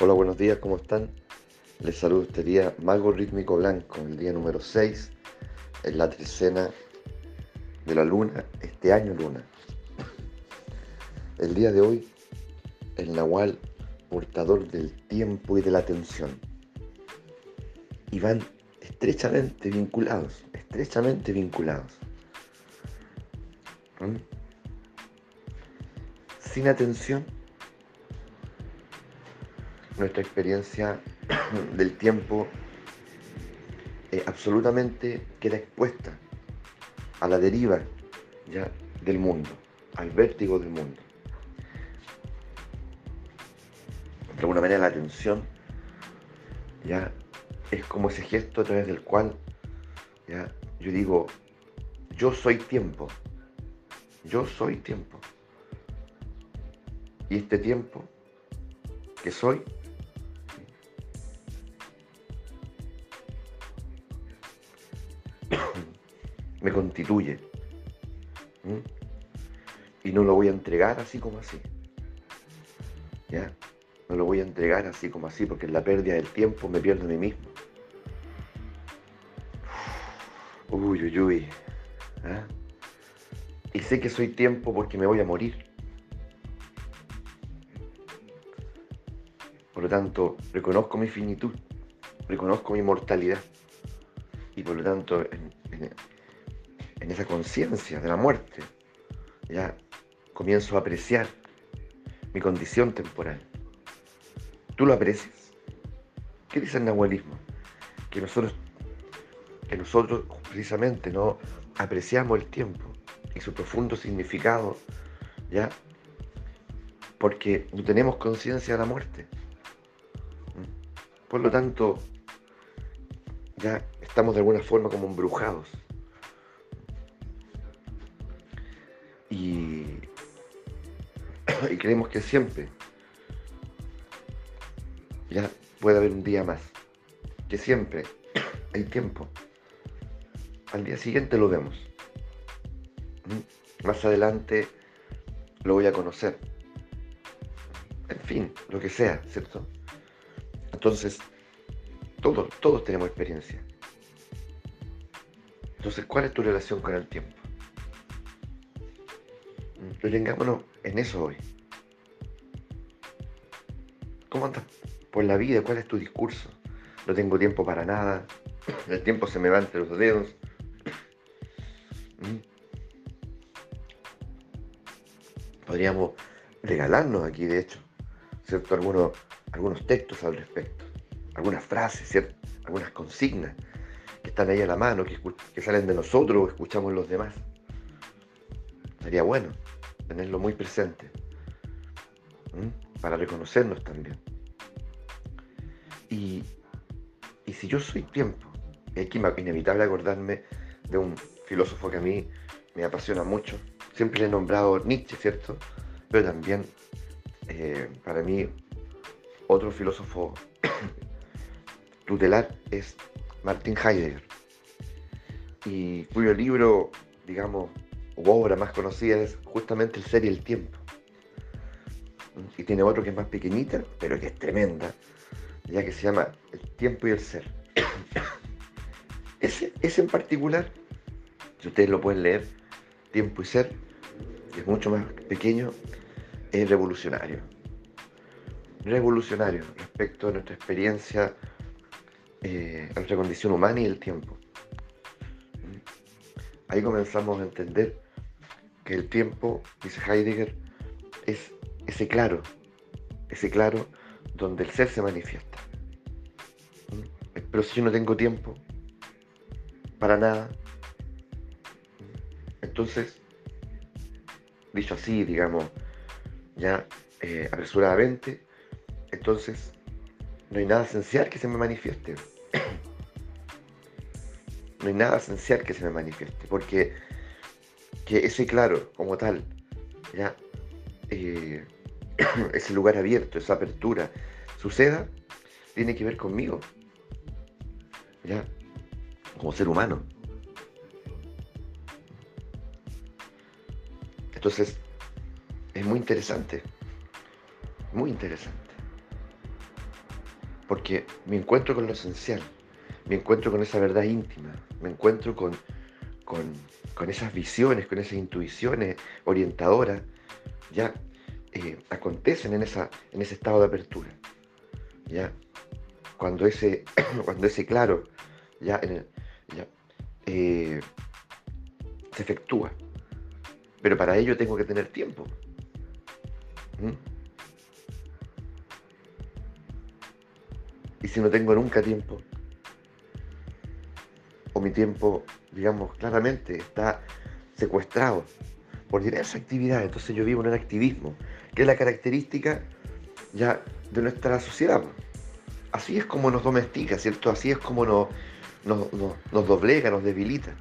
Hola, buenos días, ¿cómo están? Les saludo este día Mago Rítmico Blanco, el día número 6, en la trecena de la luna, este año luna. El día de hoy, el Nahual, portador del tiempo y de la atención. Y van estrechamente vinculados, estrechamente vinculados. ¿Mm? Sin atención, nuestra experiencia del tiempo eh, absolutamente queda expuesta a la deriva ya del mundo, al vértigo del mundo. De alguna manera la atención ya es como ese gesto a través del cual ya yo digo, yo soy tiempo, yo soy tiempo. Y este tiempo que soy me constituye. Y no lo voy a entregar así como así. ¿Ya? No lo voy a entregar así como así, porque en la pérdida del tiempo me pierdo a mí mismo. Uy, uy. ¿Ah? Y sé que soy tiempo porque me voy a morir. Por lo tanto, reconozco mi finitud, reconozco mi mortalidad. Y por lo tanto, esa conciencia de la muerte, ya comienzo a apreciar mi condición temporal. ¿Tú lo aprecias? ¿Qué dice el nahualismo? Que nosotros, que nosotros precisamente no apreciamos el tiempo y su profundo significado, ¿ya? Porque no tenemos conciencia de la muerte. Por lo tanto, ya estamos de alguna forma como embrujados y, creemos que siempre ya puede haber un día más, que siempre hay tiempo. Al día siguiente lo vemos. ¿Mm? Más adelante lo voy a conocer. En fin, lo que sea, ¿cierto? Entonces, todos, todos tenemos experiencia. Entonces, ¿cuál es tu relación con el tiempo? Detengámonos en eso hoy. ¿Cómo andas por la vida? ¿Cuál es tu discurso? No tengo tiempo para nada. El tiempo se me va entre los dedos. ¿Mm? Podríamos regalarnos aquí, de hecho, ¿cierto? Algunos, algunos textos al respecto. Algunas frases, ¿cierto? Algunas consignas que están ahí a la mano, que, que salen de nosotros o escuchamos los demás. Sería bueno tenerlo muy presente, para reconocernos también. Y, si yo soy tiempo, y es inevitable acordarme de un filósofo que a mí me apasiona mucho, siempre le he nombrado Nietzsche, ¿cierto? Pero también eh, para mí otro filósofo tutelar es Martin Heidegger, y cuyo libro, digamos, obra más conocida es justamente el ser y el tiempo. Y tiene otro que es más pequeñita, pero que es tremenda, ya que se llama El tiempo y el ser. ese, ese en particular, si ustedes lo pueden leer, Tiempo y Ser, es mucho más pequeño, es revolucionario. Revolucionario respecto a nuestra experiencia, eh, a nuestra condición humana y el tiempo. Ahí comenzamos a entender que el tiempo, dice Heidegger, es ese claro, ese claro donde el ser se manifiesta. Pero si yo no tengo tiempo para nada, entonces, dicho así, digamos, ya eh, apresuradamente, entonces no hay nada esencial que se me manifieste. no hay nada esencial que se me manifieste, porque que ese claro, como tal, ya, eh, ese lugar abierto, esa apertura, suceda, tiene que ver conmigo, ya, como ser humano. Entonces, es muy interesante, muy interesante. porque me encuentro con lo esencial, me encuentro con esa verdad íntima, me encuentro con, con, esas visiones, con esas intuiciones orientadoras, ya eh, acontecen en, esa, en ese estado de apertura. ¿ya? Cuando, ese, cuando ese claro ya, eh, se efectúa. Pero para ello tengo que tener tiempo. ¿Mm? Y si no tengo nunca tiempo, mi tiempo, digamos, claramente está secuestrado por diversas actividades, entonces yo vivo en un activismo, que es la característica ya de nuestra sociedad. Así es como nos domestica, ¿cierto? Así es como nos, nos, doblega, nos debilita.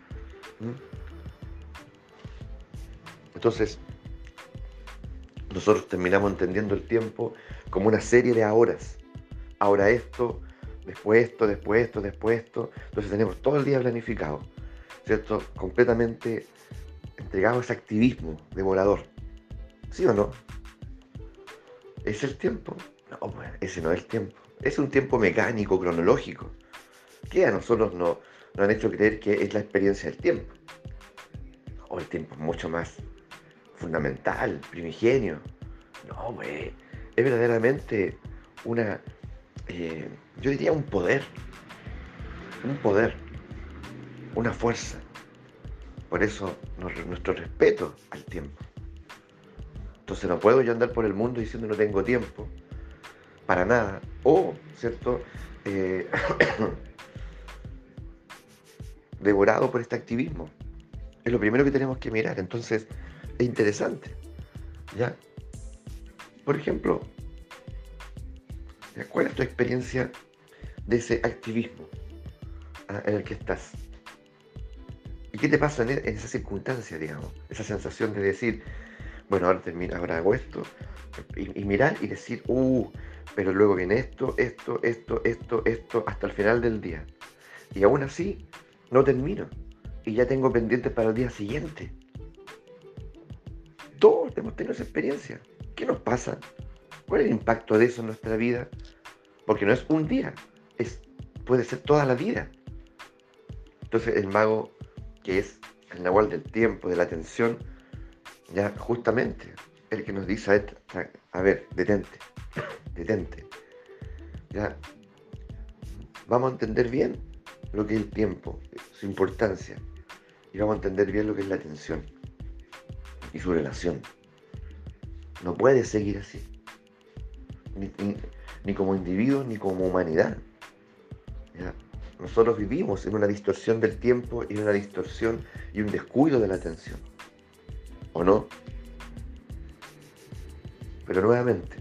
Entonces, nosotros terminamos entendiendo el tiempo como una serie de horas. Ahora esto, después esto, después esto, después esto. Entonces tenemos todo el día planificado, ¿cierto? Completamente entregado a ese activismo devorador. ¿Sí o no? ¿Es el tiempo? No, ese no es el tiempo. Es un tiempo mecánico, cronológico, que a nosotros nos no han hecho creer que es la experiencia del tiempo. O el tiempo es mucho más fundamental, primigenio. No, pues es verdaderamente una, eh, yo diría un poder, un poder, una fuerza. Por eso nuestro respeto al tiempo. Entonces no puedo yo andar por el mundo diciendo no tengo tiempo, para nada. O, ¿cierto? Eh, devorado por este activismo. Es lo primero que tenemos que mirar. Entonces, es interesante. ¿Ya? Por ejemplo, ¿cuál es tu experiencia de ese activismo ah, en el que estás? ¿Y qué te pasa en, esa circunstancia, digamos? Esa sensación de decir, bueno, ahora termino, ahora hago esto, y, mirar y decir, uh, pero luego viene esto, esto, esto, esto, esto, hasta el final del día. Y aún así, no termino. Y ya tengo pendientes para el día siguiente. Todos hemos tenido esa experiencia. ¿Qué nos pasa? ¿Cuál es el impacto de eso en nuestra vida? Porque no es un día, es, puede ser toda la vida. Entonces el mago, que es el nahual del tiempo, de la atención, ya justamente el que nos dice, a ver, detente, detente. Ya, vamos a entender bien lo que es el tiempo, su importancia, y vamos a entender bien lo que es la atención y su relación. No puede seguir así, ni, como individuo ni como humanidad. Nosotros vivimos en una distorsión del tiempo y una distorsión y un descuido de la atención. ¿O no? Pero nuevamente,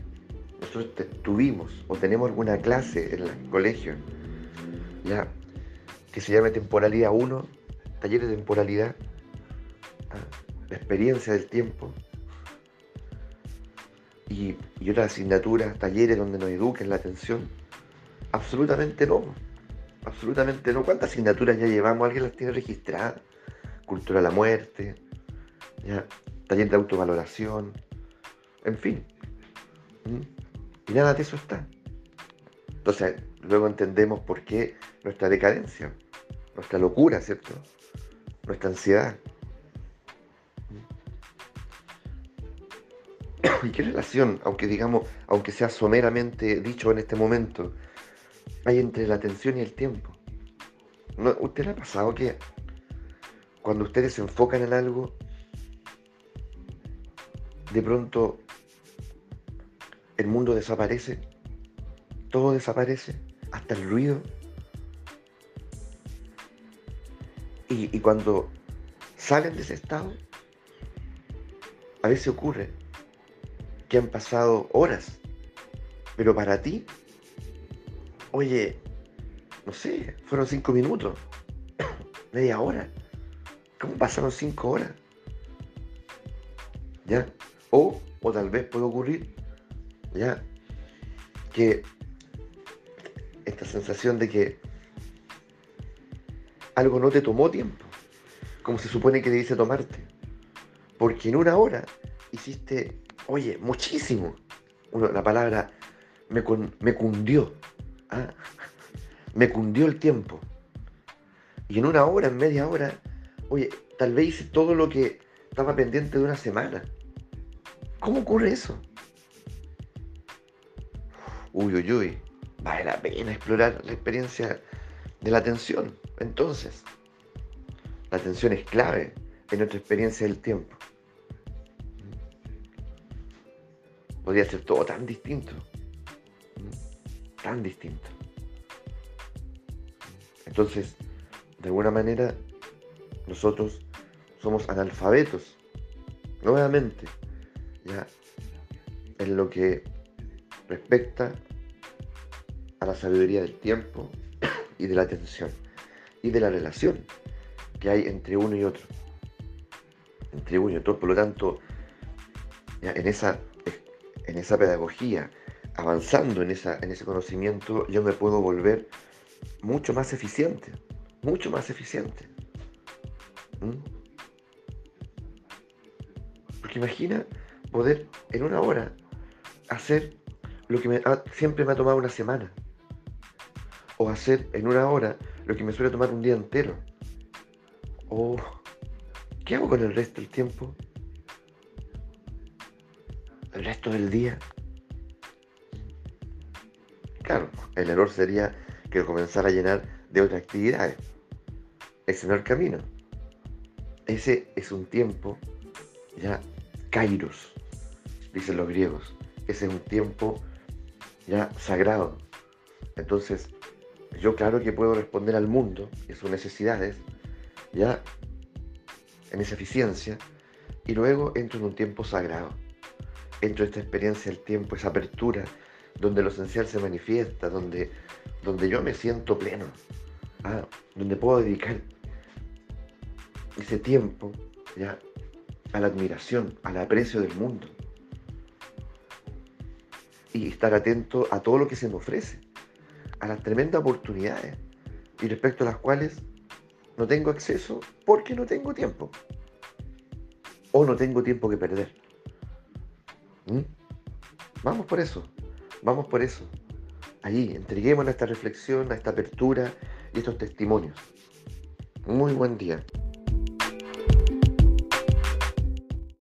nosotros tuvimos o tenemos alguna clase en el colegio, ya, que se llama temporalidad 1, taller de temporalidad, la experiencia del tiempo, y, otras asignaturas, talleres donde nos eduquen la atención. Absolutamente no. Absolutamente no. ¿Cuántas asignaturas ya llevamos? ¿Alguien las tiene registradas? Cultura de la muerte, ya, taller de autovaloración, en fin. ¿Mm? Y nada de eso está. Entonces, luego entendemos por qué nuestra decadencia, nuestra locura, ¿cierto? Nuestra ansiedad. ¿Y qué relación, aunque digamos, aunque sea someramente dicho en este momento, hay entre la atención y el tiempo? ¿No, ¿Usted le ha pasado que cuando ustedes se enfocan en algo, de pronto el mundo desaparece, todo desaparece, hasta el ruido. Y, cuando salen de ese estado, a veces ocurre que han pasado horas, pero para ti, oye, no sé, fueron cinco minutos, media hora. ¿Cómo pasaron cinco horas? ¿Ya? O, o tal vez puede ocurrir ¿ya? Que esta sensación de que algo no te tomó tiempo, como se supone que debiste tomarte, porque en una hora hiciste, oye, muchísimo. la palabra me, cundió, Ah, me cundió el tiempo. Y en una hora, en media hora, oye, tal vez hice todo lo que estaba pendiente de una semana. ¿Cómo ocurre eso? Uy, uy, uy. Vale la pena explorar la experiencia de la atención. Entonces, la atención es clave en nuestra experiencia del tiempo. Podría ser todo tan distinto. Tan distinto. Entonces, de alguna manera, nosotros somos analfabetos, nuevamente, ya en lo que respecta a la sabiduría del tiempo y de la atención y de la relación que hay entre uno y otro. Entre uno y otro, por lo tanto, en, esa, en esa pedagogía, avanzando en, esa, ese conocimiento, yo me puedo volver mucho más eficiente, mucho más eficiente. ¿Mm? Porque imagina poder en una hora hacer lo que siempre me ha tomado una semana. O hacer en una hora lo que me suele tomar un día entero. O, ¿qué hago con el resto del tiempo? El resto del día. Claro, el error sería que comenzar a llenar de otras actividades. Ese no es el camino. Ese es un tiempo ya kairos, dicen los griegos. Ese es un tiempo ya sagrado. Entonces, yo claro que puedo responder al mundo y sus necesidades, ya en esa eficiencia, y luego entro en un tiempo sagrado. Entro en esta experiencia del tiempo, esa apertura, donde lo esencial se manifiesta, donde, donde yo me siento pleno, ah, donde puedo dedicar ese tiempo ya a la admiración, al aprecio del mundo. Y estar atento a todo lo que se me ofrece, a las tremendas oportunidades y respecto a las cuales no tengo acceso porque no tengo tiempo. O no tengo tiempo que perder. ¿Mm? Vamos por eso, vamos por eso. Allí, entreguemos esta reflexión, a esta apertura y estos testimonios. Muy buen día.